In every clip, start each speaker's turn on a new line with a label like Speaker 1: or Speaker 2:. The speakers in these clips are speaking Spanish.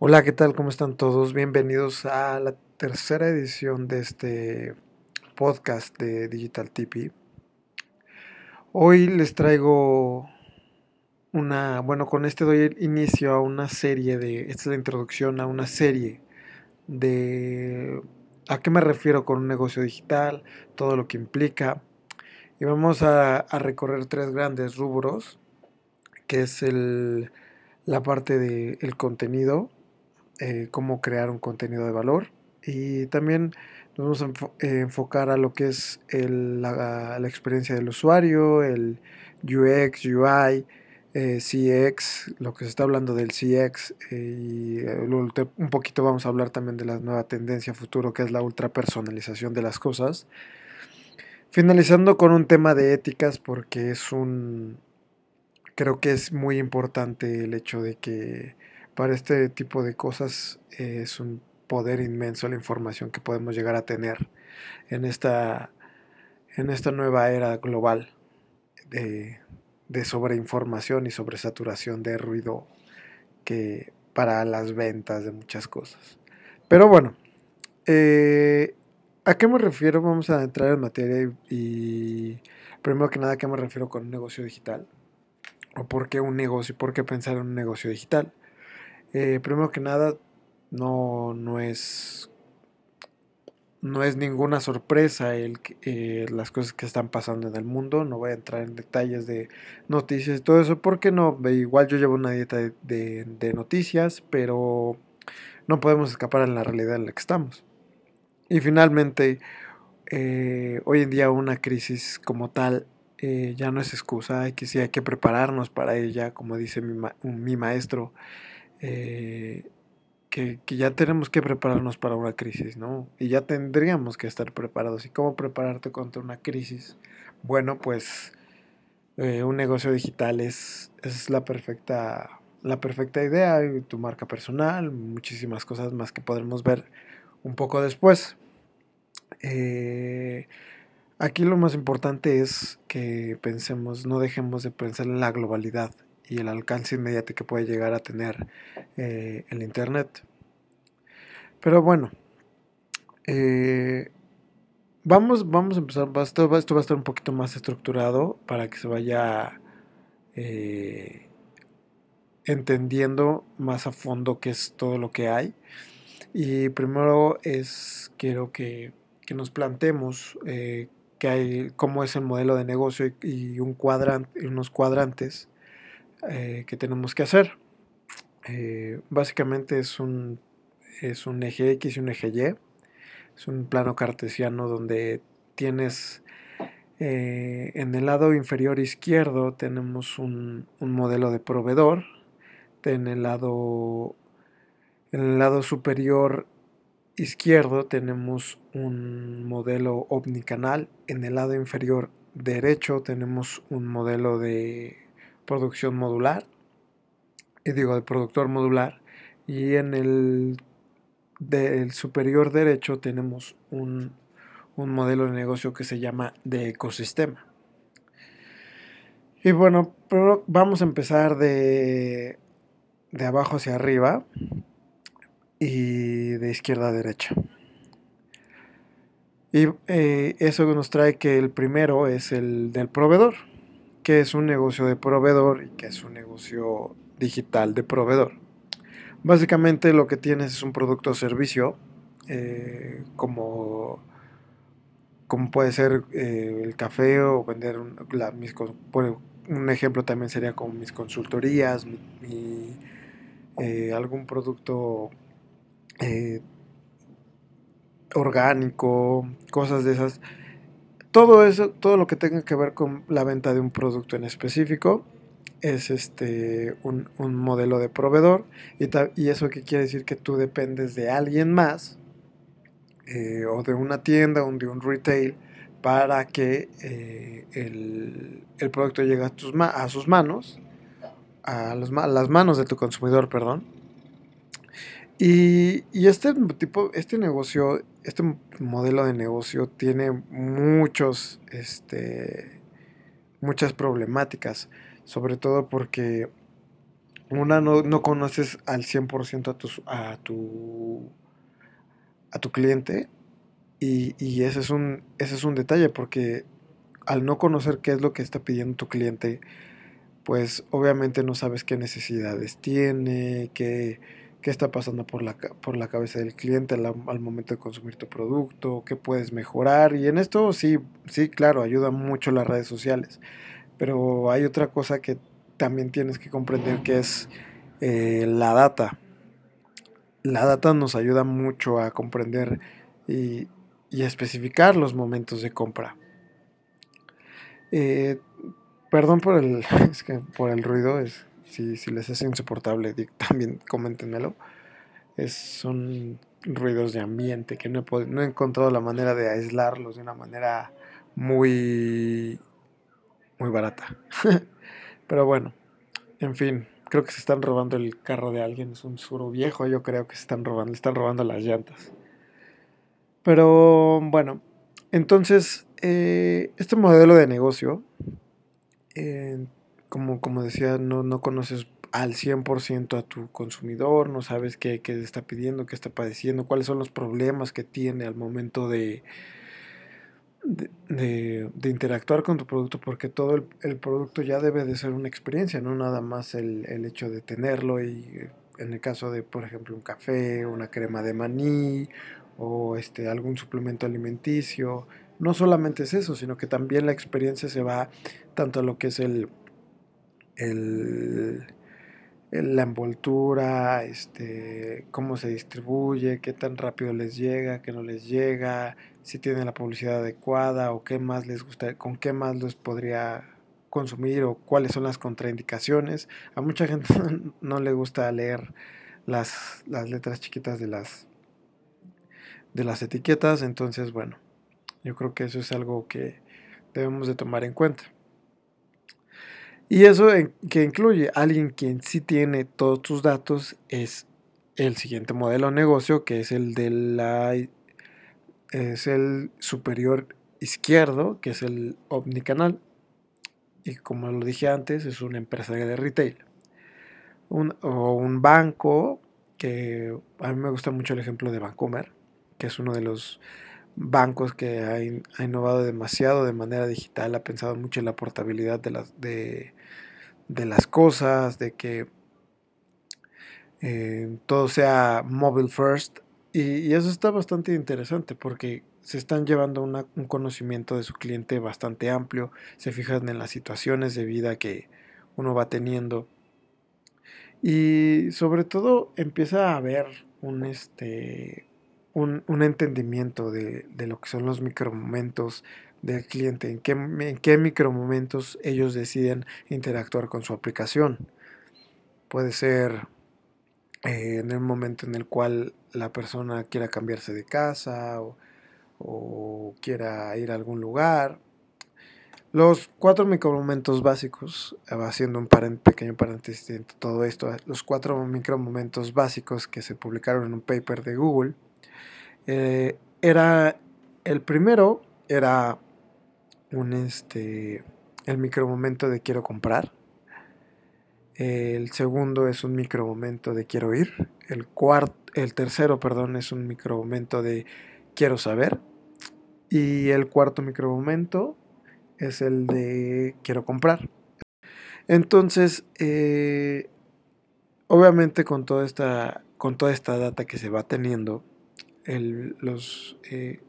Speaker 1: Hola, ¿qué tal? ¿Cómo están todos? Bienvenidos a la tercera edición de este podcast de Digital TV. Hoy les traigo una, bueno, con este doy inicio a una serie de, esta es la introducción a una serie de a qué me refiero con un negocio digital, todo lo que implica. Y vamos a, recorrer tres grandes rubros, que es el, la parte del contenido, eh, cómo crear un contenido de valor y también nos vamos a eh, enfocar a lo que es la, experiencia del usuario, el UX, UI, eh, CX, lo que se está hablando del CX y un poquito vamos a hablar también de la nueva tendencia futuro que es la ultra personalización de las cosas. Finalizando con un tema de éticas porque es un creo que es muy importante el hecho de que para este tipo de cosas eh, es un poder inmenso la información que podemos llegar a tener en esta, en esta nueva era global de, sobreinformación y sobresaturación de ruido que para las ventas de muchas cosas. Pero bueno, eh, ¿a qué me refiero? Vamos a entrar en materia y, y primero que nada, ¿a qué me refiero con un negocio digital? ¿O por qué un negocio? ¿Por qué pensar en un negocio digital? Eh, primero que nada, no, no es no es ninguna sorpresa eh, las cosas que están pasando en el mundo. No voy a entrar en detalles de noticias y todo eso, porque no, igual yo llevo una dieta de, noticias, pero no podemos escapar en la realidad en la que estamos. Y finalmente, eh, hoy en día una crisis como tal ya no es excusa, hay que, hay que prepararnos para ella, como dice mi, ma mi maestro eh, que, ya tenemos que prepararnos para una crisis, ¿no? Y ya tendríamos que estar preparados. ¿Y cómo prepararte contra una crisis? Bueno, pues eh, un negocio digital es, es la perfecta la perfecta idea, tu marca personal, muchísimas cosas más que podremos ver un poco después. Eh, aquí lo más importante es que pensemos, no dejemos de pensar en la globalidad y el alcance inmediato que puede llegar a tener eh, el Internet. Pero bueno, eh, vamos, vamos a empezar, esto, va a estar un poquito más estructurado para que se vaya eh, entendiendo más a fondo qué es todo lo que hay. Y primero es, quiero que, que nos planteemos eh, que hay, cómo es el modelo de negocio y, y un cuadrante, unos cuadrantes eh, que tenemos que hacer. Eh, básicamente es un, es un eje X y un eje Y. Es un plano cartesiano donde tienes eh, en el lado inferior izquierdo tenemos un, modelo de proveedor. En el lado, en el lado superior izquierdo tenemos un modelo omnicanal. En el lado inferior derecho tenemos un modelo de producción modular, y digo de productor modular, y en el del superior derecho tenemos un, un modelo de negocio que se llama de ecosistema. Y bueno, pero vamos a empezar de, de abajo hacia arriba y de izquierda a derecha. Y eh, eso nos trae que el primero es el del proveedor que es un negocio de proveedor y que es un negocio digital de proveedor. Básicamente lo que tienes es un producto o servicio eh, como, como puede ser eh, el café o vender un, mis, un ejemplo también sería como mis consultorías, mi, eh, algún producto orgánico, cosas de esas todo eso, todo lo que tenga que ver con la venta de un producto en específico es este un, un modelo de proveedor y, y, eso que quiere decir que tú dependes de alguien más eh, o de una tienda o de un retail para que eh, el, el, producto llegue a, tus a sus manos a, los, a, las manos de tu consumidor perdón. Y, y este tipo este negocio este modelo de negocio tiene muchos, este, muchas problemáticas, sobre todo porque una no, no conoces al 100% a tu, a tu, a tu cliente y, y, ese, es un, ese es un detalle porque al no conocer qué es lo que está pidiendo tu cliente, pues obviamente no sabes qué necesidades tiene, qué, qué está pasando por la, por la cabeza del cliente al, momento de consumir tu producto, qué puedes mejorar. Y en esto sí, sí, claro, ayuda mucho las redes sociales. Pero hay otra cosa que también tienes que comprender que es eh, la data. La data nos ayuda mucho a comprender y, y a especificar los momentos de compra. Eh, perdón por el, es que por el ruido, es, si, si les es insoportable, también coméntenmelo. Es, son ruidos de ambiente que no he, no he encontrado la manera de aislarlos de una manera muy, muy barata. Pero bueno, en fin, creo que se están robando el carro de alguien, es un suro viejo, yo creo que se están robando, están robando las llantas. Pero bueno, entonces, eh, este modelo de negocio, eh, como, como decía, no, no conoces al 100% a tu consumidor, no sabes qué, qué está pidiendo, qué está padeciendo, cuáles son los problemas que tiene al momento de, de, de, interactuar con tu producto, porque todo el, el, producto ya debe de ser una experiencia, no nada más el, el, hecho de tenerlo y en el caso de, por ejemplo, un café, una crema de maní o este, algún suplemento alimenticio. No solamente es eso, sino que también la experiencia se va tanto a lo que es el, el, la envoltura, este, cómo se distribuye, qué tan rápido les llega, qué no les llega, si tienen la publicidad adecuada o qué más les gusta, con qué más les podría consumir o cuáles son las contraindicaciones. A mucha gente no le gusta leer las, las letras chiquitas de las, de las etiquetas, entonces bueno, yo creo que eso es algo que debemos de tomar en cuenta. Y eso que incluye alguien quien sí tiene todos tus datos es el siguiente modelo de negocio, que es el de la es el superior izquierdo, que es el omnicanal. Y como lo dije antes, es una empresa de retail. O un banco, que a mí me gusta mucho el ejemplo de Bancomer, que es uno de los bancos que ha, in, ha, innovado demasiado de manera digital, ha pensado mucho en la portabilidad de las, de las cosas, de que eh, todo sea mobile first. Y, y, eso está bastante interesante porque se están llevando una, un conocimiento de su cliente bastante amplio, se fijan en las situaciones de vida que uno va teniendo y sobre todo empieza a haber un, este, un, entendimiento de, lo que son los micromomentos del cliente, en qué, en qué micromomentos ellos deciden interactuar con su aplicación. Puede ser eh, en el momento en el cual la persona quiera cambiarse de casa o, o quiera ir a algún lugar. Los cuatro micromomentos básicos, haciendo un pequeño paréntesis de todo esto, los cuatro micromomentos básicos que se publicaron en un paper de Google, eh, era el primero era un este el micromomento de quiero comprar. El segundo es un micromomento de quiero ir. El cuarto el tercero perdón es un micromomento de quiero saber. Y el cuarto micromomento es el de quiero comprar. Entonces eh, obviamente con toda esta con toda esta data que se va teniendo el, los, eh,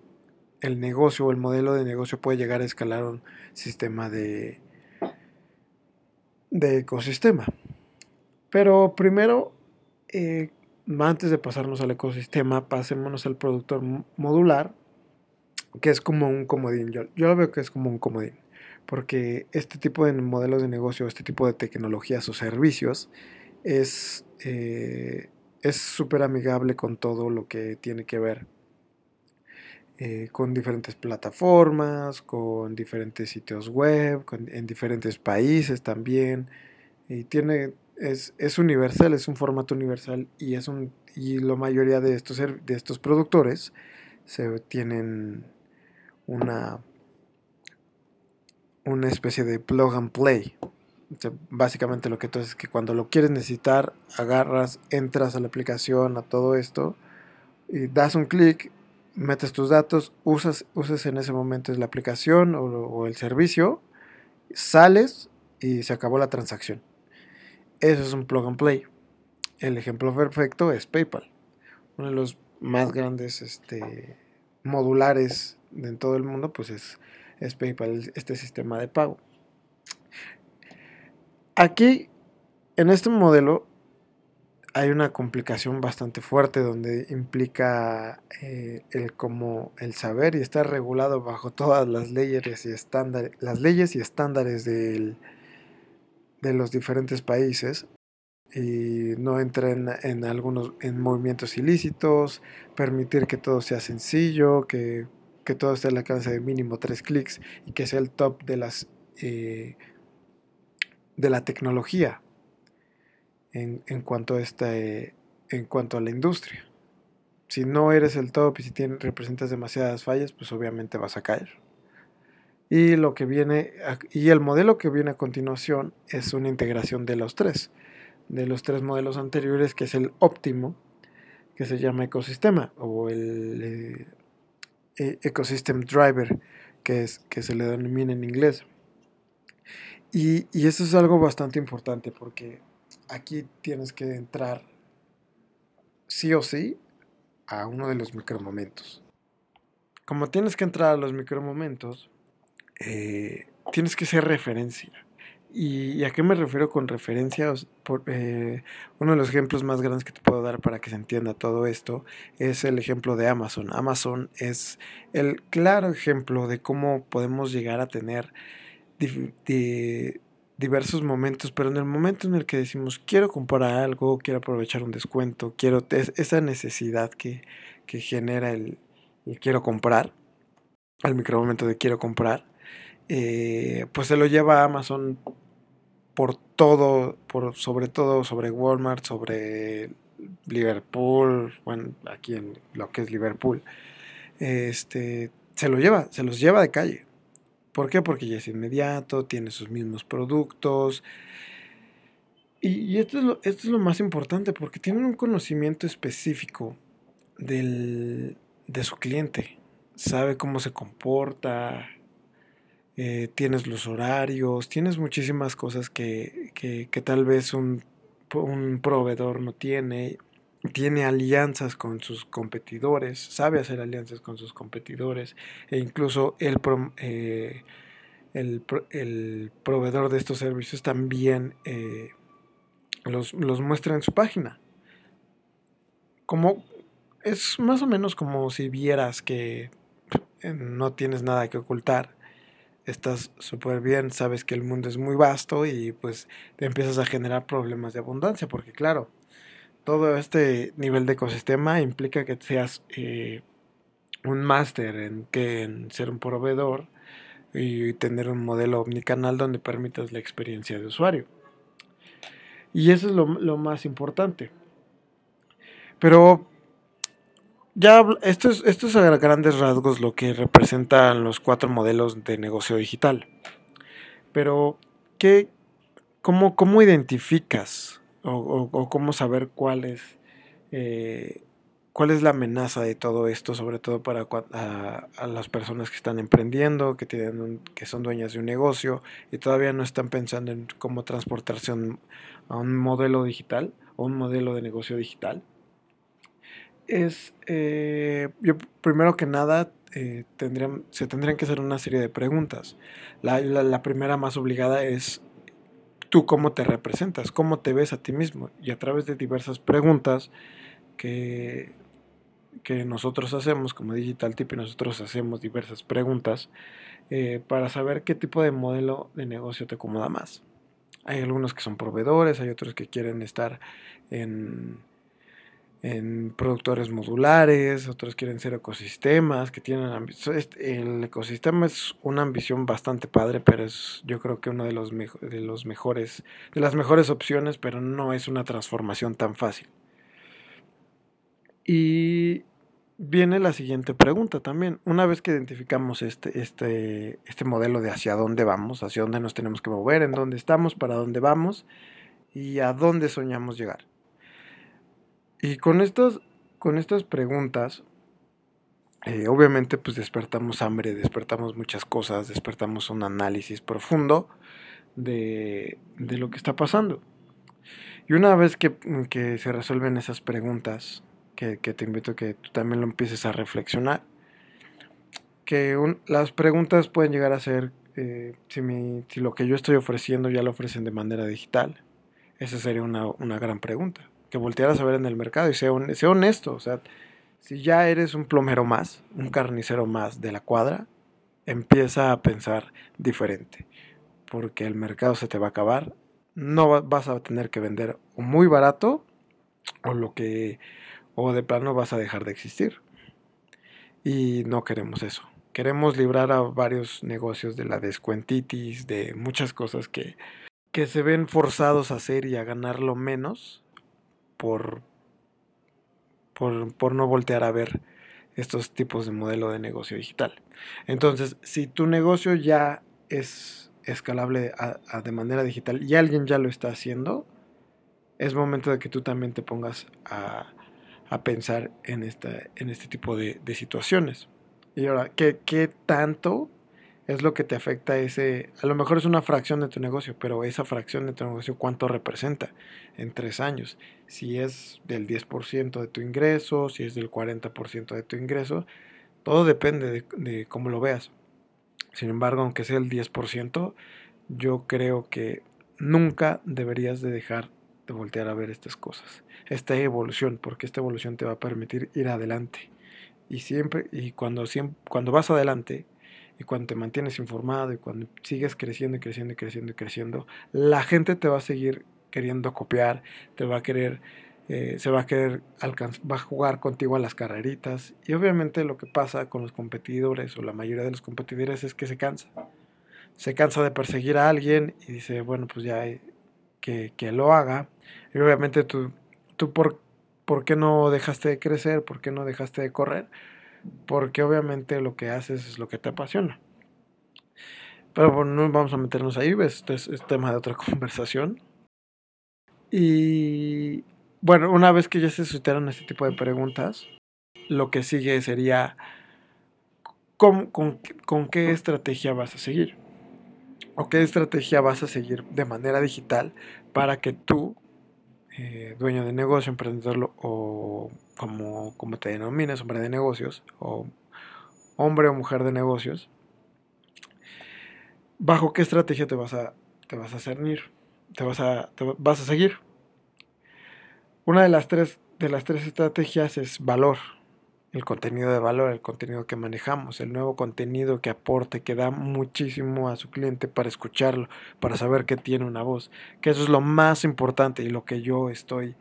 Speaker 1: el negocio o el modelo de negocio puede llegar a escalar un sistema de, de ecosistema. Pero primero, eh, antes de pasarnos al ecosistema, pasémonos al productor modular, que es como un comodín. Yo, yo lo veo que es como un comodín, porque este tipo de modelos de negocio, este tipo de tecnologías o servicios, es... Eh, es súper amigable con todo lo que tiene que ver eh, con diferentes plataformas, con diferentes sitios web, en diferentes países también. Y tiene, es, es, universal, es un formato universal y, es un, y la mayoría de estos, de estos productores se tienen una, una especie de plug and play. Básicamente lo que tú haces es que cuando lo quieres necesitar, agarras, entras a la aplicación, a todo esto, y das un clic, metes tus datos, usas, usas en ese momento la aplicación o, el servicio, sales y se acabó la transacción. Eso es un plug and play. El ejemplo perfecto es PayPal, uno de los más grandes este, modulares en todo el mundo, pues es, es PayPal, este sistema de pago. Aquí, en este modelo, hay una complicación bastante fuerte donde implica eh, el como el saber y estar regulado bajo todas las leyes y estándares, las leyes y estándares de los diferentes países y no entren en algunos en movimientos ilícitos, permitir que todo sea sencillo, que, todo esté al alcance de mínimo tres clics y que sea el top de las eh, de la tecnología en, cuanto a este, en cuanto a la industria. Si no eres el top y si tienes, representas demasiadas fallas, pues obviamente vas a caer. Y lo que viene y el modelo que viene a continuación es una integración de los tres, de los tres modelos anteriores, que es el óptimo, que se llama ecosistema o el eh, ecosystem driver, que es que se le denomina en inglés. Y, eso es algo bastante importante porque aquí tienes que entrar sí o sí a uno de los micromomentos. Como tienes que entrar a los micromomentos, eh, tienes que ser referencia. ¿Y, a qué me refiero con referencia? Por, eh, uno de los ejemplos más grandes que te puedo dar para que se entienda todo esto es el ejemplo de Amazon. Amazon es el claro ejemplo de cómo podemos llegar a tener diversos momentos, pero en el momento en el que decimos quiero comprar algo, quiero aprovechar un descuento, quiero esa necesidad que, genera el, quiero comprar, al micromomento de quiero comprar, eh, pues se lo lleva a Amazon por todo, por, sobre todo sobre Walmart, sobre Liverpool, bueno, aquí en lo que es Liverpool, este, se lo lleva, se los lleva de calle. ¿Por qué? Porque ya es inmediato, tiene sus mismos productos. Y, esto, es lo, esto, es lo, más importante, porque tienen un conocimiento específico del, de su cliente. Sabe cómo se comporta, eh, tienes los horarios, tienes muchísimas cosas que, que, que tal vez un, un proveedor no tiene tiene alianzas con sus competidores, sabe hacer alianzas con sus competidores e incluso el, eh, el, proveedor de estos servicios también eh, los, muestra en su página. Como es más o menos como si vieras que no tienes nada que ocultar, estás súper bien, sabes que el mundo es muy vasto y pues te empiezas a generar problemas de abundancia, porque claro, todo este nivel de ecosistema implica que seas eh, un máster en, ser un proveedor y tener un modelo omnicanal donde permitas la experiencia de usuario. Y eso es lo, más importante. Pero ya esto es, esto es a grandes rasgos lo que representan los cuatro modelos de negocio digital. Pero, ¿qué, cómo, ¿cómo identificas o, cómo saber cuál es, eh, cuál es la amenaza de todo esto, sobre todo para a, las personas que están emprendiendo, que, tienen que son dueñas de un negocio y todavía no están pensando en cómo transportarse a un modelo digital o un modelo de negocio digital. Es, eh, primero que nada, eh, tendrían, se tendrían que hacer una serie de preguntas. la primera más obligada es tú cómo te representas, cómo te ves a ti mismo. Y a través de diversas preguntas que, que nosotros hacemos, como Digital Tip, y nosotros hacemos diversas preguntas eh, para saber qué tipo de modelo de negocio te acomoda más. Hay algunos que son proveedores, hay otros que quieren estar en en productores modulares, otros quieren ser ecosistemas, que tienen el ecosistema es una ambición bastante padre, pero es yo creo que uno de los, de los mejores, de las mejores opciones, pero no es una transformación tan fácil. Y viene la siguiente pregunta también. Una vez que identificamos este, este, este modelo de hacia dónde vamos, hacia dónde nos tenemos que mover, en dónde estamos, para dónde vamos y a dónde soñamos llegar. Y con, estos, con estas preguntas, eh, obviamente pues despertamos hambre, despertamos muchas cosas, despertamos un análisis profundo de, de lo que está pasando. Y una vez que, que se resuelven esas preguntas, que, te invito a que tú también lo empieces a reflexionar, que las preguntas pueden llegar a ser eh, si, si, lo que yo estoy ofreciendo ya lo ofrecen de manera digital. Esa sería una, una gran pregunta. Que voltearas a ver en el mercado y sea, sea honesto. O sea, si ya eres un plomero más, un carnicero más de la cuadra, empieza a pensar diferente. Porque el mercado se te va a acabar. No vas a tener que vender muy barato o lo que o de plano vas a dejar de existir. Y no queremos eso. Queremos librar a varios negocios de la descuentitis, de muchas cosas que, que se ven forzados a hacer y a ganarlo menos por, por, por no voltear a ver estos tipos de modelo de negocio digital. Entonces, si tu negocio ya es escalable de manera digital y alguien ya lo está haciendo, es momento de que tú también te pongas a, a pensar en, esta, en este tipo de, situaciones. Y ahora, ¿qué, ¿qué, tanto es lo que te afecta ese? A lo mejor es una fracción de tu negocio, pero esa fracción de tu negocio, ¿cuánto representa en tres años? Si es del 10% de tu ingreso, si es del 40% de tu ingreso, todo depende de, cómo lo veas. Sin embargo, aunque sea el 10%, yo creo que nunca deberías de dejar de voltear a ver estas cosas, esta evolución, porque esta evolución te va a permitir ir adelante. Y siempre, y cuando, siempre, cuando vas adelante, y cuando te mantienes informado, y cuando sigues creciendo y creciendo y creciendo y creciendo, la gente te va a seguir queriendo copiar, te va a querer, eh, se va a querer va a jugar contigo a las carreritas. Y obviamente lo que pasa con los competidores, o la mayoría de los competidores, es que se cansa. Se cansa de perseguir a alguien y dice, bueno, pues ya que, que lo haga y obviamente tú, tú por, por qué no dejaste de crecer, por qué no dejaste de correr, porque obviamente lo que haces es lo que te apasiona. Pero bueno, no vamos a meternos ahí, este es, es tema de otra conversación. Y bueno, una vez que ya se suscitaron este tipo de preguntas, lo que sigue sería con, con, qué estrategia vas a seguir. O qué estrategia vas a seguir de manera digital para que tú eh, dueño de negocio, emprendedor o como, como te denominas, hombre de negocios, o hombre o mujer de negocios, ¿bajo qué estrategia te vas a, te vas a cernir? Te vas a, vas a seguir. Una de las tres, de las tres estrategias es valor el contenido de valor, el contenido que manejamos, el nuevo contenido que aporte, que da muchísimo a su cliente para escucharlo, para saber que tiene una voz, que eso es lo más importante y lo que yo estoy,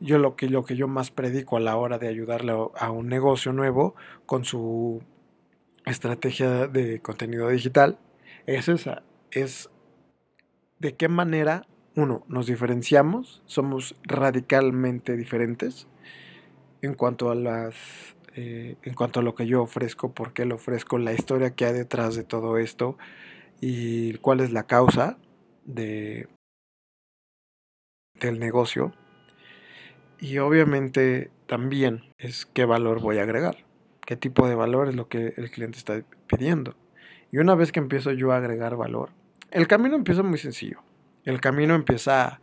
Speaker 1: yo lo que, lo que yo más predico a la hora de ayudarle a un negocio nuevo con su estrategia de contenido digital, es esa, es de qué manera, uno, nos diferenciamos, somos radicalmente diferentes en cuanto a las eh, en cuanto a lo que yo ofrezco, por qué lo ofrezco, la historia que hay detrás de todo esto y cuál es la causa de, del negocio. Y obviamente también es qué valor voy a agregar, qué tipo de valor es lo que el cliente está pidiendo. Y una vez que empiezo yo a agregar valor, el camino empieza muy sencillo. El camino empieza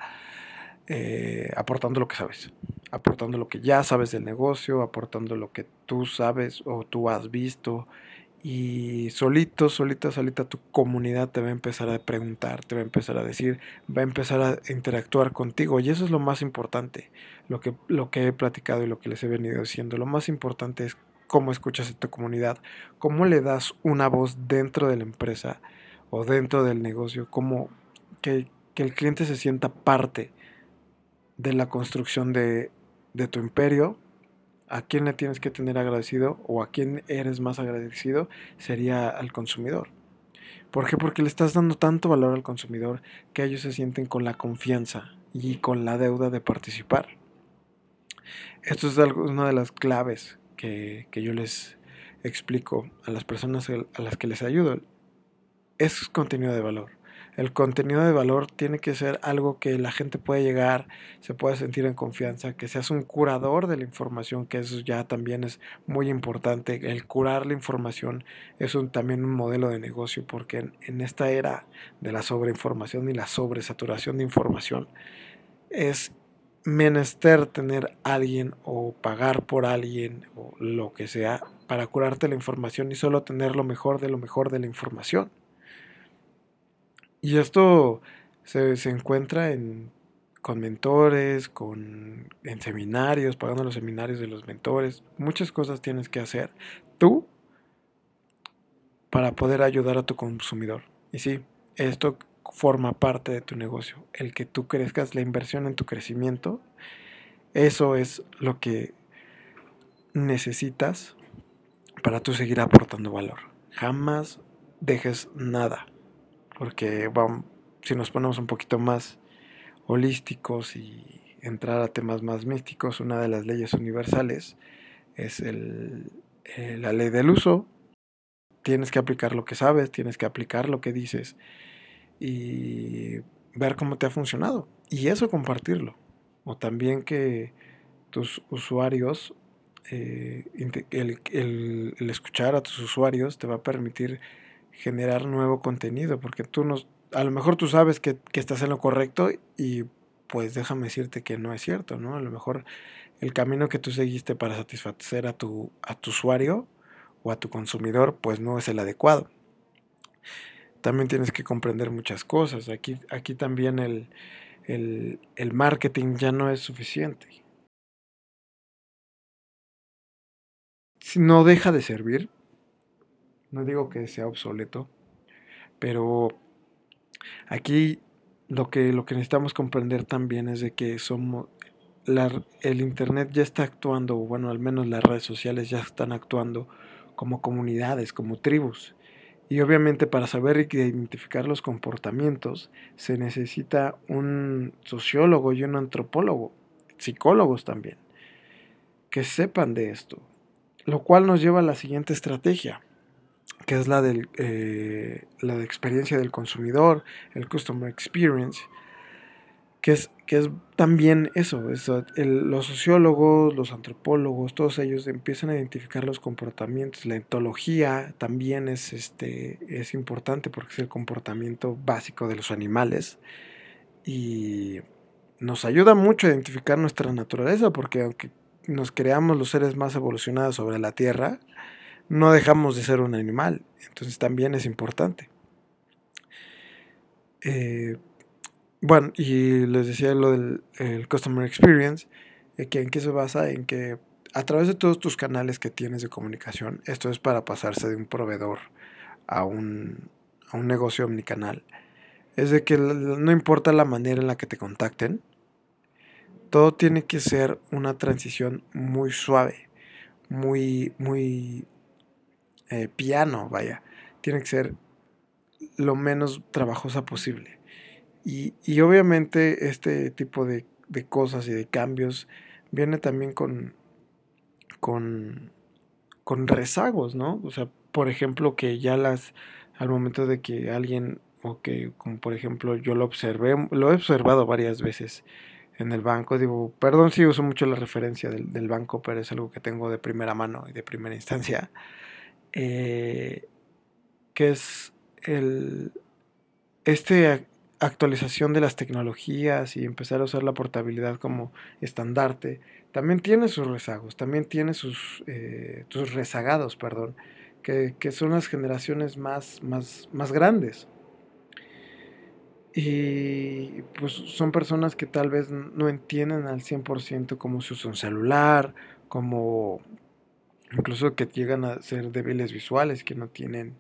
Speaker 1: eh, aportando lo que sabes aportando lo que ya sabes del negocio, aportando lo que tú sabes o tú has visto. Y solito, solita, solita tu comunidad te va a empezar a preguntar, te va a empezar a decir, va a empezar a interactuar contigo. Y eso es lo más importante, lo que, lo que he platicado y lo que les he venido diciendo. Lo más importante es cómo escuchas a tu comunidad, cómo le das una voz dentro de la empresa o dentro del negocio, cómo que, que el cliente se sienta parte de la construcción de, tu imperio, a quién le tienes que tener agradecido o a quién eres más agradecido sería al consumidor. ¿Por qué? Porque le estás dando tanto valor al consumidor que ellos se sienten con la confianza y con la deuda de participar. Esto es una de las claves que, que yo les explico a las personas a las que les ayudo es contenido de valor. El contenido de valor tiene que ser algo que la gente pueda llegar, se pueda sentir en confianza, que seas un curador de la información, que eso ya también es muy importante. El curar la información es un, también un modelo de negocio, porque en, en esta era de la sobreinformación y la sobresaturación de información, es menester tener alguien o pagar por alguien o lo que sea para curarte la información y solo tener lo mejor de lo mejor de la información. Y esto se, encuentra en, con mentores, con, en seminarios, pagando los seminarios de los mentores. Muchas cosas tienes que hacer tú para poder ayudar a tu consumidor. Y sí, esto forma parte de tu negocio. El que tú crezcas, la inversión en tu crecimiento, eso es lo que necesitas para tú seguir aportando valor. Jamás dejes nada porque si nos ponemos un poquito más holísticos y entrar a temas más místicos, una de las leyes universales es el, eh, la ley del uso. Tienes que aplicar lo que sabes, tienes que aplicar lo que dices y ver cómo te ha funcionado. Y eso compartirlo. O también que tus usuarios, eh, el escuchar a tus usuarios te va a permitir generar nuevo contenido, porque tú nos, a lo mejor tú sabes que, estás en lo correcto y pues déjame decirte que no es cierto, ¿no? A lo mejor el camino que tú seguiste para satisfacer a tu, a tu usuario o a tu consumidor pues no es el adecuado. También tienes que comprender muchas cosas. Aquí, aquí también el, el marketing ya no es suficiente. Si no deja de servir, no digo que sea obsoleto, pero aquí lo que, lo que necesitamos comprender también es de que somos, el Internet ya está actuando, bueno, al menos las redes sociales ya están actuando como comunidades, como tribus. Y obviamente para saber identificar los comportamientos se necesita un sociólogo y un antropólogo, psicólogos también, que sepan de esto. Lo cual nos lleva a la siguiente estrategia que es la, del, eh, la de experiencia del consumidor, el customer experience, que es, que es también eso, los sociólogos, los antropólogos, todos ellos empiezan a identificar los comportamientos, la etología también es, este, es importante porque es el comportamiento básico de los animales y nos ayuda mucho a identificar nuestra naturaleza porque aunque nos creamos los seres más evolucionados sobre la Tierra, no dejamos de ser un animal. Entonces también es importante. Eh, bueno, y les decía lo del Customer Experience, eh, que en qué se basa en que a través de todos tus canales que tienes de comunicación, esto es para pasarse de un proveedor a un, a un negocio omnicanal, es de que no importa la manera en la que te contacten, todo tiene que ser una transición muy suave, muy, muy eh, piano, vaya. Tiene que ser lo menos trabajosa posible. Y, obviamente este tipo de, cosas y de cambios viene también con, con, con rezagos, ¿no? O sea, por ejemplo, que ya las, al momento de que alguien, o que como por ejemplo yo lo observé, lo he observado varias veces en el banco, digo, perdón si uso mucho la referencia del, del banco, pero es algo que tengo de primera mano y de primera instancia. Eh, que es el, este actualización de las tecnologías y empezar a usar la portabilidad como estandarte, también tiene sus rezagos, también tiene sus, eh, sus rezagados, perdón, que, son las generaciones más, más, más grandes. Y pues son personas que tal vez no entienden al 100% cómo se usa un celular, cómo, incluso que llegan a ser débiles visuales, que no tienen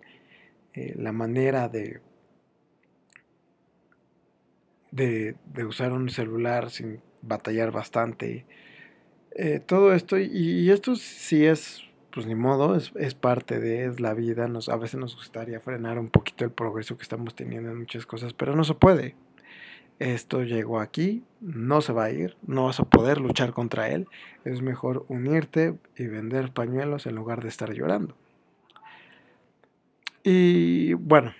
Speaker 1: eh, la manera de, de, usar un celular sin batallar bastante. Eh, todo esto, y, esto sí es, pues ni modo, es, es parte de la vida. Nos, a veces nos gustaría frenar un poquito el progreso que estamos teniendo en muchas cosas, pero no se puede. Esto llegó aquí, no se va a ir, no vas a poder luchar contra él, es mejor unirte y vender pañuelos en lugar de estar llorando. Y bueno,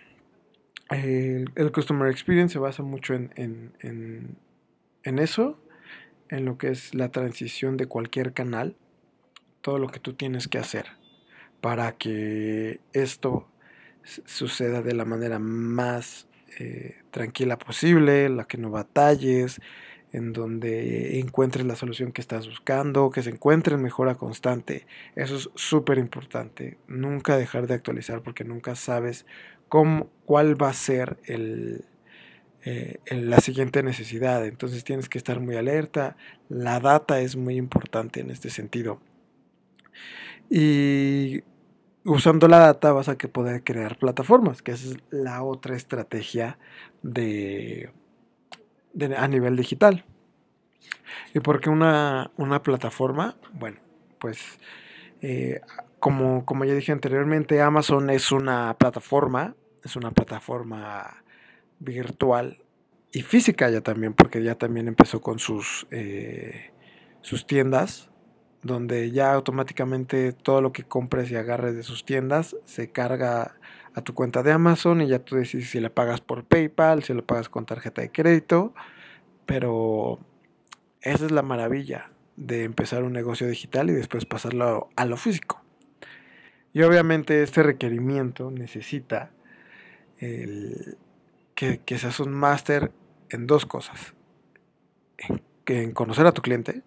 Speaker 1: el, Customer Experience se basa mucho en, en, eso, en lo que es la transición de cualquier canal, todo lo que tú tienes que hacer para que esto suceda de la manera más eh, tranquila posible, la que no batalles, en donde encuentres la solución que estás buscando, que se encuentre en mejora constante. Eso es súper importante. Nunca dejar de actualizar porque nunca sabes cómo, cuál va a ser el, eh, la siguiente necesidad. Entonces tienes que estar muy alerta. La data es muy importante en este sentido. Y usando la data vas a que poder crear plataformas, que es la otra estrategia de, a nivel digital. ¿Y por qué una, plataforma? Bueno, pues eh, como, como ya dije anteriormente, Amazon es una plataforma, es una plataforma virtual y física ya también, porque ya también empezó con sus, eh, sus tiendas donde ya automáticamente todo lo que compres y agarres de sus tiendas se carga a tu cuenta de Amazon y ya tú decides si le pagas por PayPal, si lo pagas con tarjeta de crédito, pero esa es la maravilla de empezar un negocio digital y después pasarlo a lo físico. Y obviamente este requerimiento necesita que, que seas un máster en dos cosas. en conocer a tu cliente,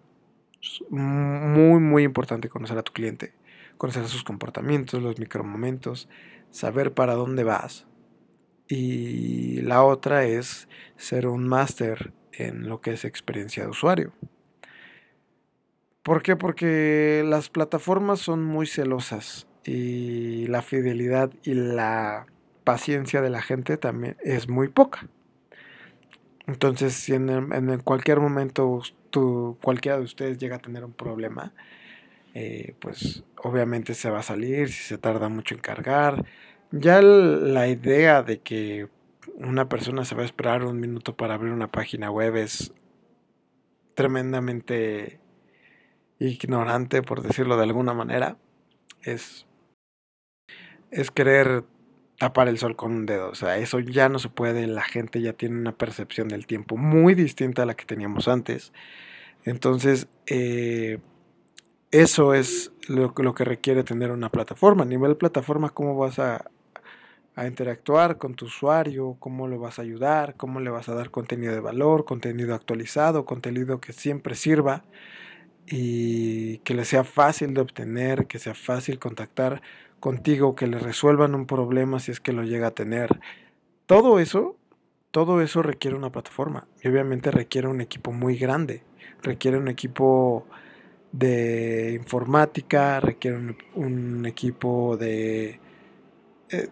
Speaker 1: muy, muy importante conocer a tu cliente, conocer sus comportamientos, los micromomentos, saber para dónde vas. Y la otra es ser un máster en lo que es experiencia de usuario. ¿Por qué? Porque las plataformas son muy celosas y la fidelidad y la paciencia de la gente también es muy poca. Entonces, si en, en cualquier momento cualquiera de ustedes llega a tener un problema, eh, pues obviamente se va a salir, si se tarda mucho en cargar. Ya la idea de que una persona se va a esperar un minuto para abrir una página web es tremendamente ignorante, por decirlo de alguna manera. Es, es querer tapar el sol con un dedo. O sea, eso ya no se puede. La gente ya tiene una percepción del tiempo muy distinta a la que teníamos antes. Entonces, eh, eso es lo, lo, que requiere tener una plataforma. A nivel plataforma, ¿cómo vas a, a interactuar con tu usuario? ¿Cómo lo vas a ayudar? ¿Cómo le vas a dar contenido de valor? Contenido actualizado, contenido que siempre sirva y que le sea fácil de obtener, que sea fácil contactar contigo, que le resuelvan un problema si es que lo llega a tener. Todo eso, todo eso requiere una plataforma y obviamente requiere un equipo muy grande, requiere un equipo de informática, requiere un, equipo de, eh,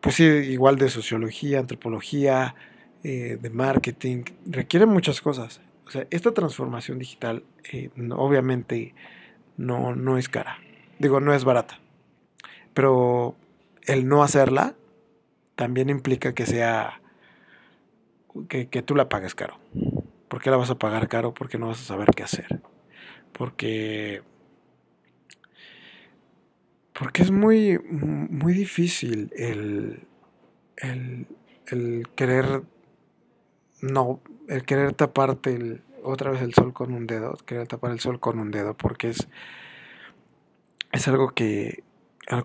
Speaker 1: pues sí, igual de sociología, antropología, eh, de marketing, requiere muchas cosas. O sea, esta transformación digital eh, obviamente no, no es cara, digo, no es barata. Pero el no hacerla también implica que sea que, tú la pagues caro. ¿Por qué la vas a pagar caro? Porque no vas a saber qué hacer. Porque porque es muy muy difícil el, el, el querer no el querer taparte el, otra vez el sol con un dedo querer tapar el sol con un dedo porque es es algo que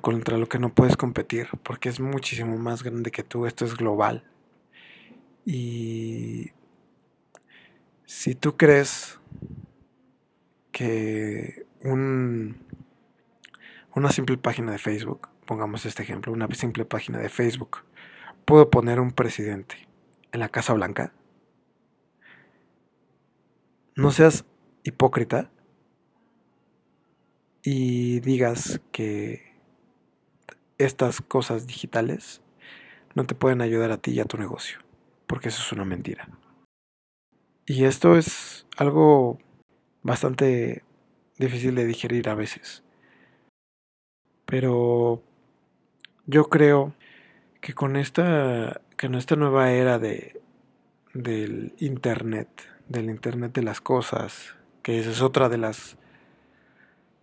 Speaker 1: contra lo que no puedes competir, porque es muchísimo más grande que tú, esto es global. Y si tú crees que un, una simple página de Facebook, pongamos este ejemplo, una simple página de Facebook, puedo poner un presidente en la Casa Blanca, no seas hipócrita y digas que estas cosas digitales no te pueden ayudar a ti y a tu negocio, porque eso es una mentira. Y esto es algo bastante difícil de digerir a veces. Pero yo creo que con esta, esta nueva era de, del Internet, del Internet de las cosas, que esa es otra de las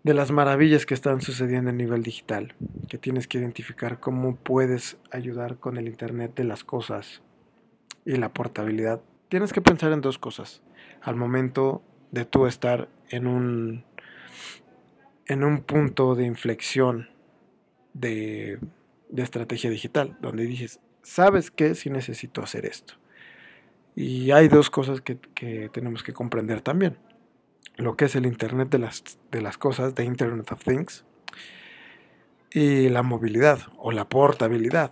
Speaker 1: de las maravillas que están sucediendo a nivel digital, que tienes que identificar cómo puedes ayudar con el Internet de las cosas y la portabilidad. Tienes que pensar en dos cosas al momento de tú estar en un en un punto de inflexión de, estrategia digital, donde dices, ¿sabes qué? Si necesito hacer esto. Y hay dos cosas que, que tenemos que comprender también lo que es el Internet de las, de las cosas, de Internet of Things, y la movilidad o la portabilidad.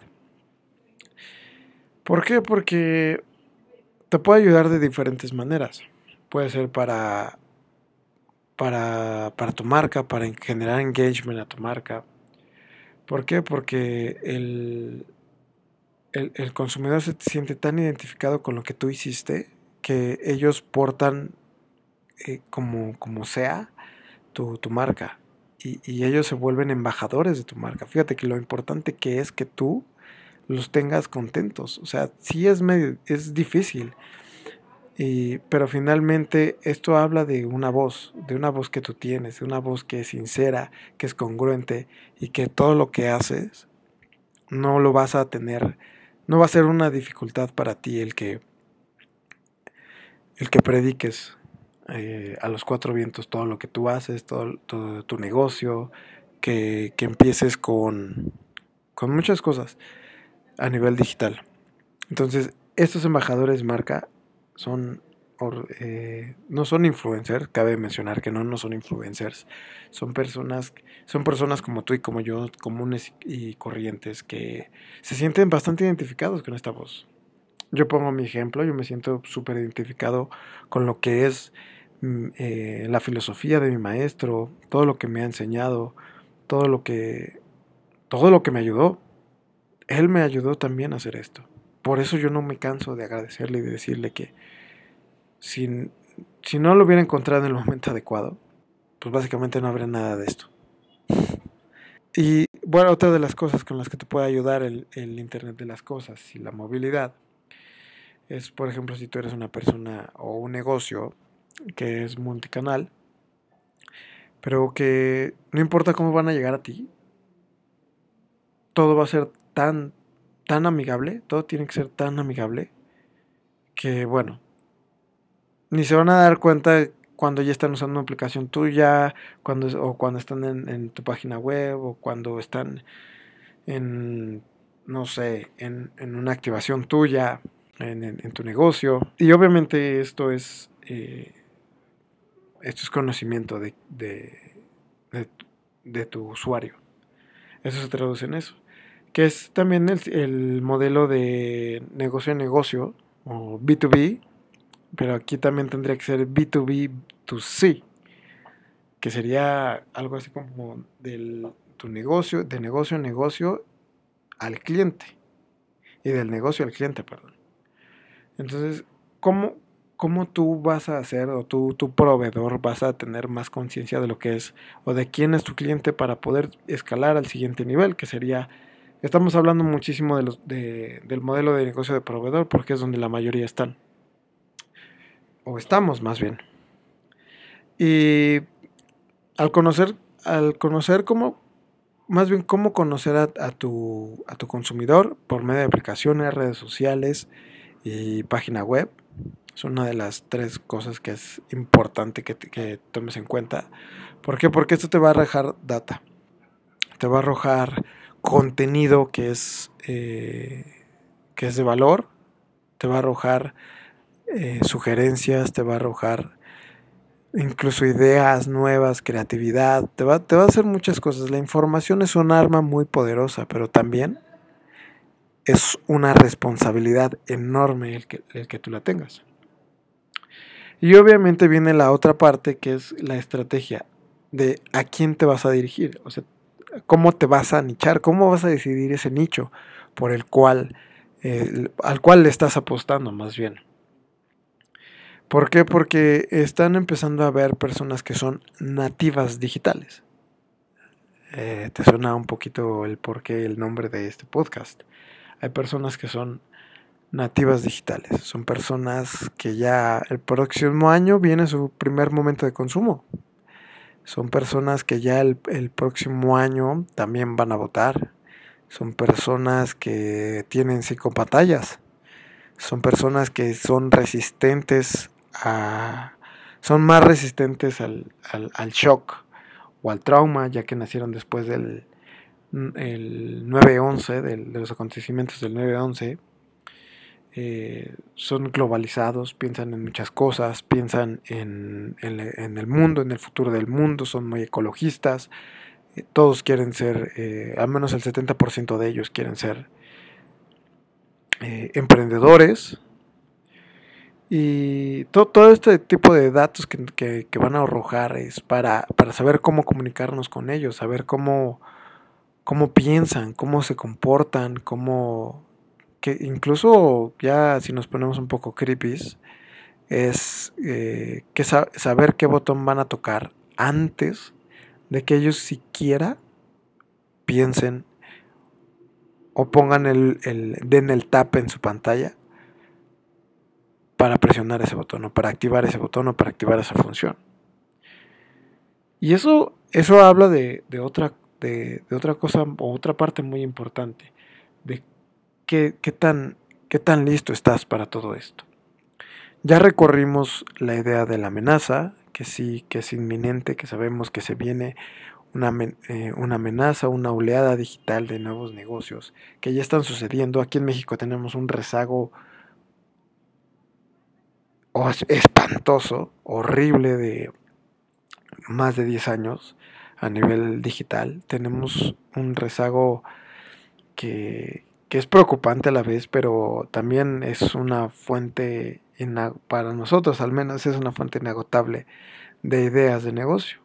Speaker 1: ¿Por qué? Porque te puede ayudar de diferentes maneras. Puede ser para, para, para tu marca, para generar engagement a tu marca. ¿Por qué? Porque el, el, el consumidor se siente tan identificado con lo que tú hiciste que ellos portan eh, como, como sea tu, tu marca. Y, y, ellos se vuelven embajadores de tu marca. Fíjate que lo importante que es que tú los tengas contentos. O sea, sí es medio, es difícil. Y, pero finalmente esto habla de una voz, de una voz que tú tienes, de una voz que es sincera, que es congruente y que todo lo que haces no lo vas a tener, no va a ser una dificultad para ti el que el que prediques eh, a los cuatro vientos todo lo que tú haces, todo, tu negocio, que, que, empieces con, con muchas cosas a nivel digital. Entonces, estos embajadores marca son eh, no son influencers, cabe mencionar que no, no son influencers, son personas, son personas como tú y como yo, comunes y corrientes, que se sienten bastante identificados con esta voz. Yo pongo mi ejemplo, yo me siento súper identificado con lo que es eh, la filosofía de mi maestro, todo lo que me ha enseñado, todo lo que, todo lo que me ayudó. Él me ayudó también a hacer esto. Por eso yo no me canso de agradecerle y de decirle que si, si no lo hubiera encontrado en el momento adecuado, pues básicamente no habría nada de esto. Y bueno, otra de las cosas con las que te puede ayudar el, el Internet de las Cosas y la movilidad es, por ejemplo, si tú eres una persona o un negocio que es multicanal, pero que no importa cómo van a llegar a ti, todo va a ser tan, tan amigable, todo tiene que ser tan amigable, que bueno, ni se van a dar cuenta cuando ya están usando una aplicación tuya, cuando, o cuando están en, tu página web, o cuando están en, no sé, en, en una activación tuya, en, en, tu negocio. Y obviamente esto es eh, esto es conocimiento de, de, tu usuario. Eso se traduce en eso. Que es también el, modelo de negocio a negocio o B2B, pero aquí también tendría que ser B2B to C, que sería algo así como del tu negocio, de negocio a negocio al cliente y del negocio al cliente, perdón. Entonces, ¿cómo, cómo tú vas a hacer o tú, tu proveedor vas a tener más conciencia de lo que es o de quién es tu cliente para poder escalar al siguiente nivel, que sería, estamos hablando muchísimo de los, de, del modelo de negocio de proveedor porque es donde la mayoría están, o estamos más bien. Y al conocer, al conocer cómo, más bien cómo conocer a, a, tu, a tu consumidor por medio de aplicaciones, redes sociales y página web, es una de las tres cosas que es importante que, que tomes en cuenta. ¿Por qué? Porque esto te va a arrojar data. Te va a arrojar contenido que es, eh, que es de valor. Te va a arrojar eh, sugerencias. Te va a arrojar incluso ideas nuevas, creatividad. Te va, te va a hacer muchas cosas. La información es un arma muy poderosa, pero también es una responsabilidad enorme el que, el que tú la tengas. Y obviamente viene la otra parte que es la estrategia de a quién te vas a dirigir, o sea, cómo te vas a nichar, cómo vas a decidir ese nicho por el cual, al cual le estás apostando más bien. ¿Por qué? Porque están empezando a ver personas que son nativas digitales. Eh, te suena un poquito el porqué, el nombre de este podcast. Hay personas que son nativas digitales. Son personas que ya el próximo año viene su primer momento de consumo. Son personas que ya el, próximo año también van a votar. Son personas que tienen psicopantallas. Son personas que son resistentes a... Son más resistentes al, al, al shock o al trauma, ya que nacieron después del el 9-11, de los acontecimientos del 9-11 eh, son globalizados, piensan en muchas cosas, piensan en, el mundo, en el futuro del mundo, son muy ecologistas, eh, todos quieren ser, eh, al menos el 70% de ellos quieren ser emprendedores. Y todo, este tipo de datos que, que, que, van a arrojar es para, para saber cómo comunicarnos con ellos, saber cómo, cómo piensan, cómo se comportan, cómo que incluso ya si nos ponemos un poco creepy, es eh, que sa saber qué botón van a tocar antes de que ellos siquiera piensen o pongan el, den el tap en su pantalla para presionar ese botón o para activar ese botón o para activar esa función. Y eso, eso habla de, otra, de, otra cosa o otra parte muy importante, ¿Qué, qué, tan, ¿Qué tan listo estás para todo esto? Ya recorrimos la idea de la amenaza, que sí, que es inminente, que sabemos que se viene una, eh, una, amenaza, una oleada digital de nuevos negocios que ya están sucediendo. Aquí en México tenemos un rezago espantoso, horrible de más de 10 años a nivel digital. Tenemos un rezago que, que es preocupante a la vez, pero también es una fuente, para nosotros al menos, es una fuente inagotable de ideas de negocio.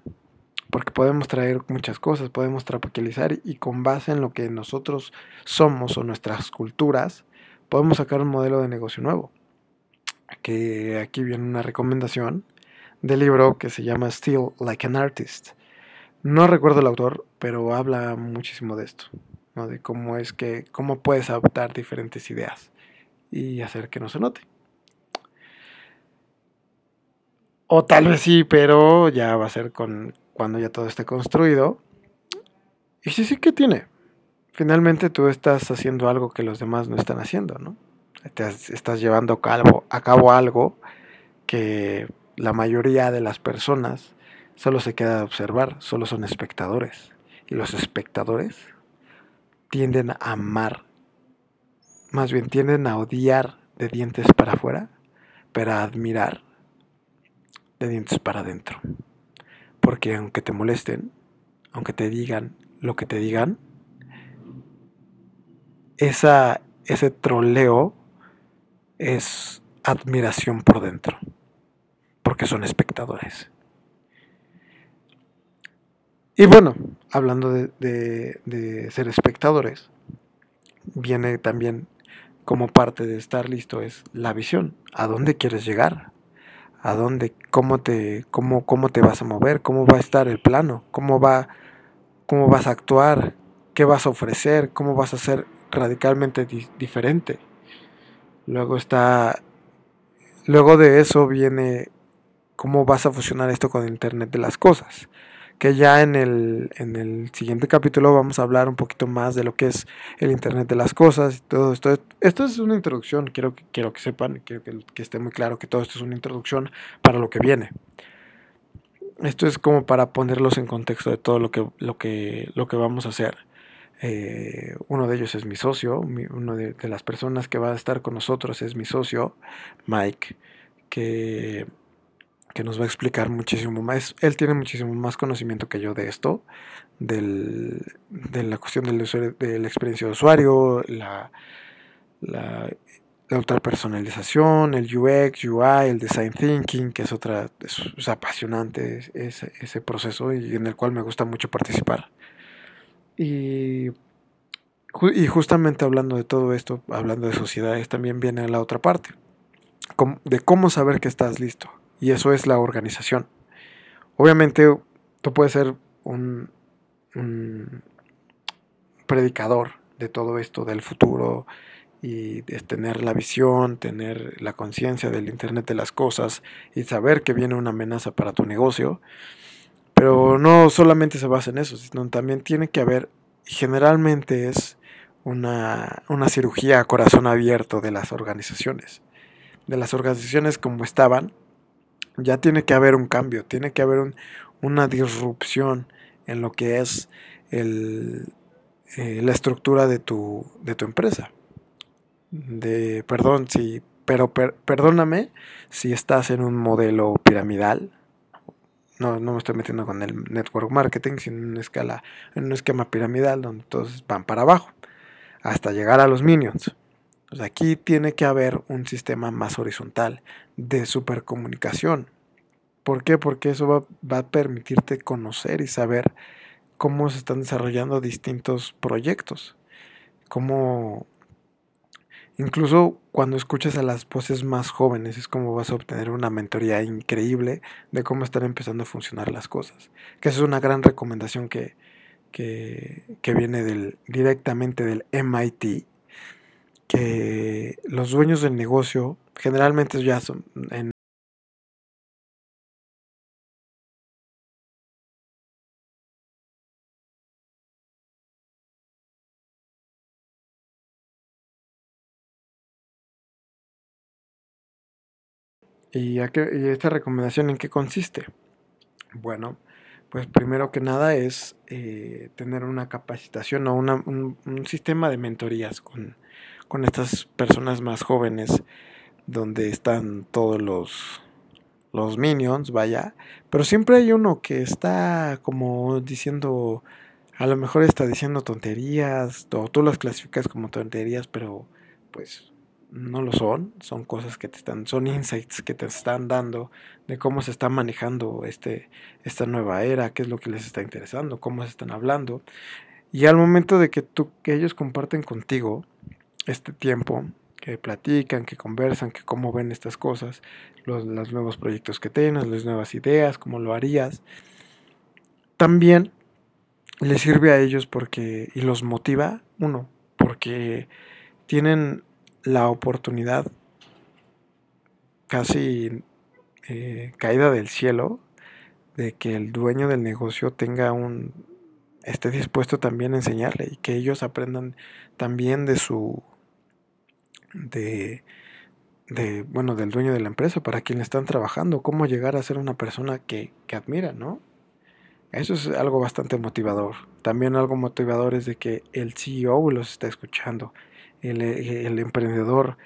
Speaker 1: Porque podemos traer muchas cosas, podemos tropicalizar y con base en lo que nosotros somos o nuestras culturas, podemos sacar un modelo de negocio nuevo. Aquí viene una recomendación del libro que se llama Still Like an Artist. No recuerdo el autor, pero habla muchísimo de esto. De cómo es que, cómo puedes adoptar diferentes ideas y hacer que no se note. O tal vez sí, pero ya va a ser con cuando ya todo esté construido. Y sí, sí que tiene. Finalmente tú estás haciendo algo que los demás no están haciendo, ¿no? estás llevando a cabo, a cabo algo que la mayoría de las personas solo se queda de observar, solo son espectadores. Y los espectadores tienden a amar, más bien tienden a odiar de dientes para afuera, pero a admirar de dientes para adentro. Porque aunque te molesten, aunque te digan lo que te digan, esa, ese troleo es admiración por dentro, porque son espectadores. Y bueno, hablando de, de, ser espectadores, viene también como parte de estar listo es la visión. ¿A dónde quieres llegar? ¿A dónde? ¿Cómo te, cómo, cómo te vas a mover? ¿Cómo va a estar el plano? ¿Cómo, va, ¿Cómo vas a actuar? ¿Qué vas a ofrecer? ¿Cómo vas a ser radicalmente di diferente? Luego está... Luego de eso viene cómo vas a fusionar esto con Internet de las Cosas que ya en el, en el siguiente capítulo vamos a hablar un poquito más de lo que es el Internet de las Cosas y todo esto. Esto es una introducción, quiero, quiero que sepan, quiero que, esté muy claro que todo esto es una introducción para lo que viene. Esto es como para ponerlos en contexto de todo lo que, lo que, lo que vamos a hacer. Eh, uno de ellos es mi socio, mi, uno de, de, las personas que va a estar con nosotros es mi socio, Mike, que que nos va a explicar muchísimo más. Él tiene muchísimo más conocimiento que yo de esto, de la cuestión del de la experiencia de usuario, la, la, la ultrapersonalización, el UX, UI, el design thinking, que es otra, es, apasionante ese, proceso y en el cual me gusta mucho participar. Y justamente hablando de todo esto, hablando de sociedades, también viene la otra parte, de cómo saber que estás listo. Y eso es la organización. Obviamente tú puedes ser un, un predicador de todo esto, del futuro y es tener la visión, tener la conciencia del Internet de las cosas y saber que viene una amenaza para tu negocio. Pero no solamente se basa en eso, sino también tiene que haber, generalmente es una, una cirugía a corazón abierto de las organizaciones. De las organizaciones como estaban, ya tiene que haber un cambio, tiene que haber una disrupción en lo que es eh, la estructura de tu, empresa. De, perdón, si, pero perdóname si estás en un modelo piramidal. No, no me estoy metiendo con el network marketing, sino en una escala, un esquema piramidal donde todos van para abajo hasta llegar a los minions. aquí tiene que haber un sistema más horizontal de supercomunicación. ¿Por qué? Porque eso va, va a permitirte conocer y saber cómo se están desarrollando distintos proyectos. Cómo incluso cuando escuchas a las voces más jóvenes es como vas a obtener una mentoría increíble de cómo están empezando a funcionar las cosas. Que esa es una gran recomendación que, que, que viene del, directamente del MIT, que los dueños del negocio generalmente ya son en ¿Y, esta recomendación en qué consiste? Bueno, pues primero que nada es eh, tener una capacitación o un, sistema de mentorías con, con, estas personas más jóvenes donde están todos los, los minions, vaya, pero siempre hay uno que está como diciendo, a lo mejor está diciendo tonterías, o tú las clasificas como tonterías, pero pues no lo son, son cosas que te están, son insights que te están dando de cómo se está manejando este, esta nueva era, qué es lo que les está interesando, cómo se están hablando. Y al momento de que tú, que ellos comparten contigo este tiempo, que platican, que conversan, que cómo ven estas cosas, los, nuevos proyectos que tienes, las nuevas ideas, cómo lo harías, también les sirve a ellos porque, y los motiva, uno, porque tienen la oportunidad casi eh, caída del cielo de que el dueño del negocio tenga un esté dispuesto también a enseñarle y que ellos aprendan también de su de, de bueno del dueño de la empresa para quien están trabajando cómo llegar a ser una persona que, que admira no eso es algo bastante motivador. También algo motivador es de que el CEO los está escuchando eh, el, emprendedor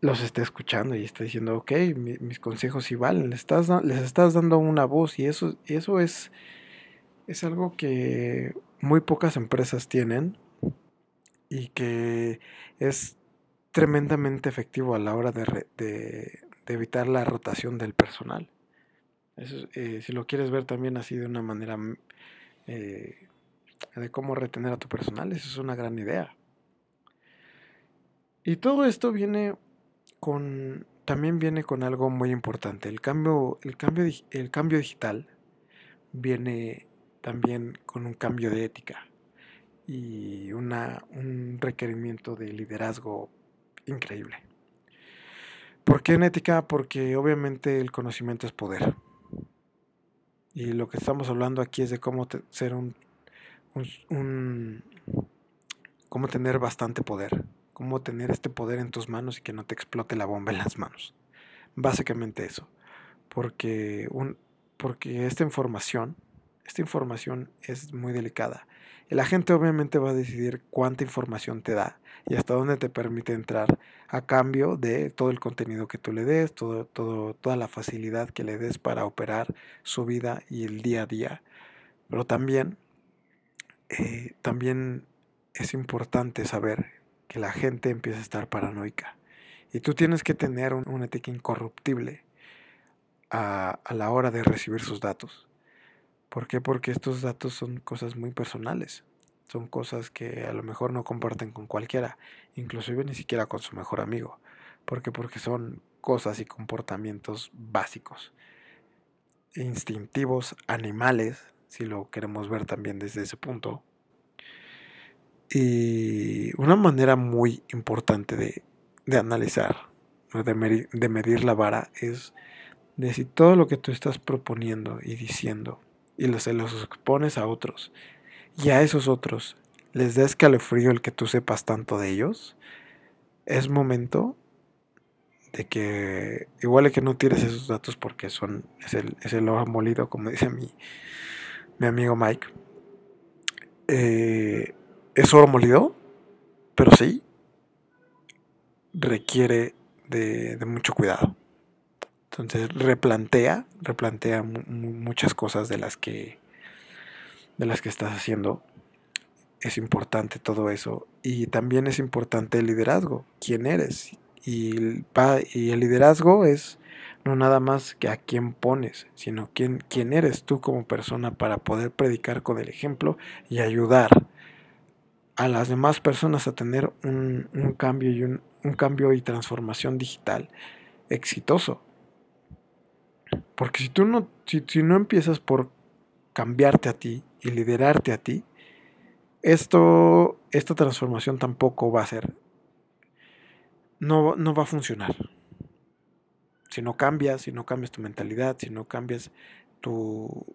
Speaker 1: los está escuchando y está diciendo, ok, mis consejos sí valen, les estás, les estás dando una voz y eso, eso es, es algo que muy pocas empresas tienen y que es tremendamente efectivo a la hora de, de, evitar la rotación del personal. Eso, eh, si lo quieres ver también así de una manera eh, de cómo retener a tu personal, eso es una gran idea. Y todo esto viene con, también viene con algo muy importante. El cambio, el cambio, el cambio digital viene también con un cambio de ética y una, un requerimiento de liderazgo increíble. ¿Por qué en ética? Porque obviamente el conocimiento es poder. Y lo que estamos hablando aquí es de cómo ser un, un cómo tener bastante poder cómo tener este poder en tus manos y que no te explote la bomba en las manos. Básicamente eso. Porque, un, porque esta información, esta información es muy delicada. Y la gente obviamente va a decidir cuánta información te da y hasta dónde te permite entrar a cambio de todo el contenido que tú le des, todo, todo, toda la facilidad que le des para operar su vida y el día a día. Pero también, eh, también es importante saber que la gente empieza a estar paranoica. Y tú tienes que tener un, una ética incorruptible a la hora de recibir sus datos. ¿Por qué? Porque estos datos son cosas muy personales. Son cosas que a lo mejor no comparten con cualquiera, inclusive ni siquiera con su mejor amigo. ¿Por qué? Porque son cosas y comportamientos básicos, instintivos, animales, si lo queremos ver también desde ese punto, Y una manera muy importante de, de analizar, de medir, de medir la vara, es de si todo lo que tú estás proponiendo y diciendo y se los expones a otros y a esos otros les da escalofrío el que tú sepas tanto de ellos, es momento de que igual es que no tires esos datos porque son es el, es el molido, como dice mi, mi amigo Mike. Eh, es oro molido, pero sí requiere de mucho cuidado. Entonces replantea, replantea muchas cosas de las que de las que estás haciendo. Es importante todo eso y también es importante el liderazgo, quién eres. Y, el liderazgo es no nada más que a quién pones, sino quién, quién eres tú como persona para poder predicar con el ejemplo y ayudar a las demás personas a tener un, un cambio y un, un cambio y transformación digital exitoso. Porque si tú no, si, si no empiezas por cambiarte a ti y liderarte a ti, esto, esta transformación tampoco va a ser, no, no va a funcionar. Si no cambias, si no cambias tu mentalidad, si no cambias tu,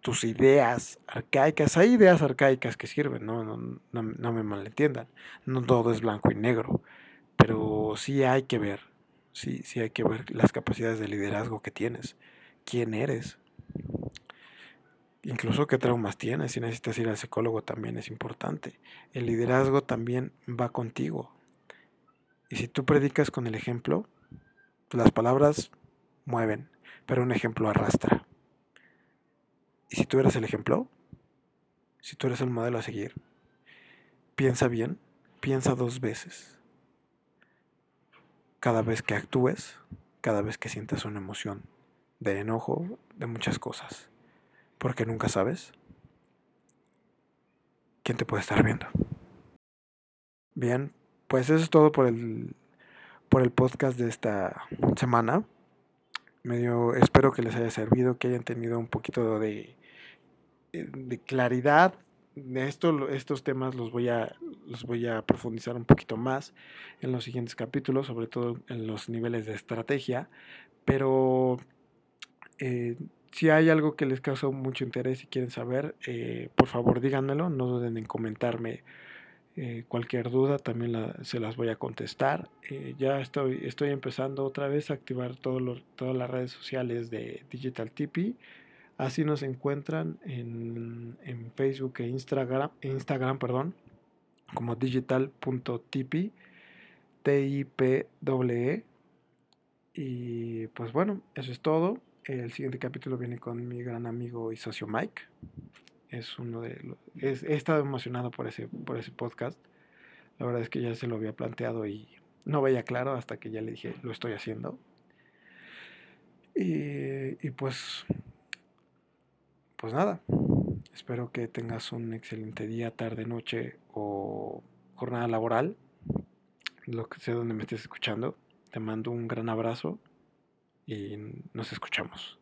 Speaker 1: tus ideas arcaicas, hay ideas arcaicas que sirven, no, no, no, no me malentiendan, no todo es blanco y negro, pero sí hay que ver, sí, sí hay que ver las capacidades de liderazgo que tienes quién eres. Incluso qué traumas tienes. Si necesitas ir al psicólogo también es importante. El liderazgo también va contigo. Y si tú predicas con el ejemplo, las palabras mueven, pero un ejemplo arrastra. Y si tú eres el ejemplo, si tú eres el modelo a seguir, piensa bien, piensa dos veces. Cada vez que actúes, cada vez que sientas una emoción, de enojo, de muchas cosas. Porque nunca sabes quién te puede estar viendo. Bien, pues eso es todo por el, por el podcast de esta semana. Medio, espero que les haya servido, que hayan tenido un poquito de, de claridad. De esto, estos temas los voy, a, los voy a profundizar un poquito más en los siguientes capítulos, sobre todo en los niveles de estrategia. Pero eh, si hay algo que les causa mucho interés y quieren saber, eh, por favor díganmelo, no duden en comentarme eh, cualquier duda, también se las voy a contestar. ya estoy, estoy empezando otra vez a activar todo todas las redes sociales de Digital TP. Así nos encuentran en, en Facebook e Instagram, Instagram perdón, como digital.tp, T-I-P-E. Y pues bueno, eso es todo. El siguiente capítulo viene con mi gran amigo y socio Mike. Es uno de los, he estado emocionado por ese, por ese podcast. La verdad es que ya se lo había planteado y no veía claro hasta que ya le dije, lo estoy haciendo. Y pues, pues nada, espero que tengas un excelente día, tarde, noche o jornada laboral, lo que sea donde me estés escuchando. Te mando un gran abrazo y nos escuchamos.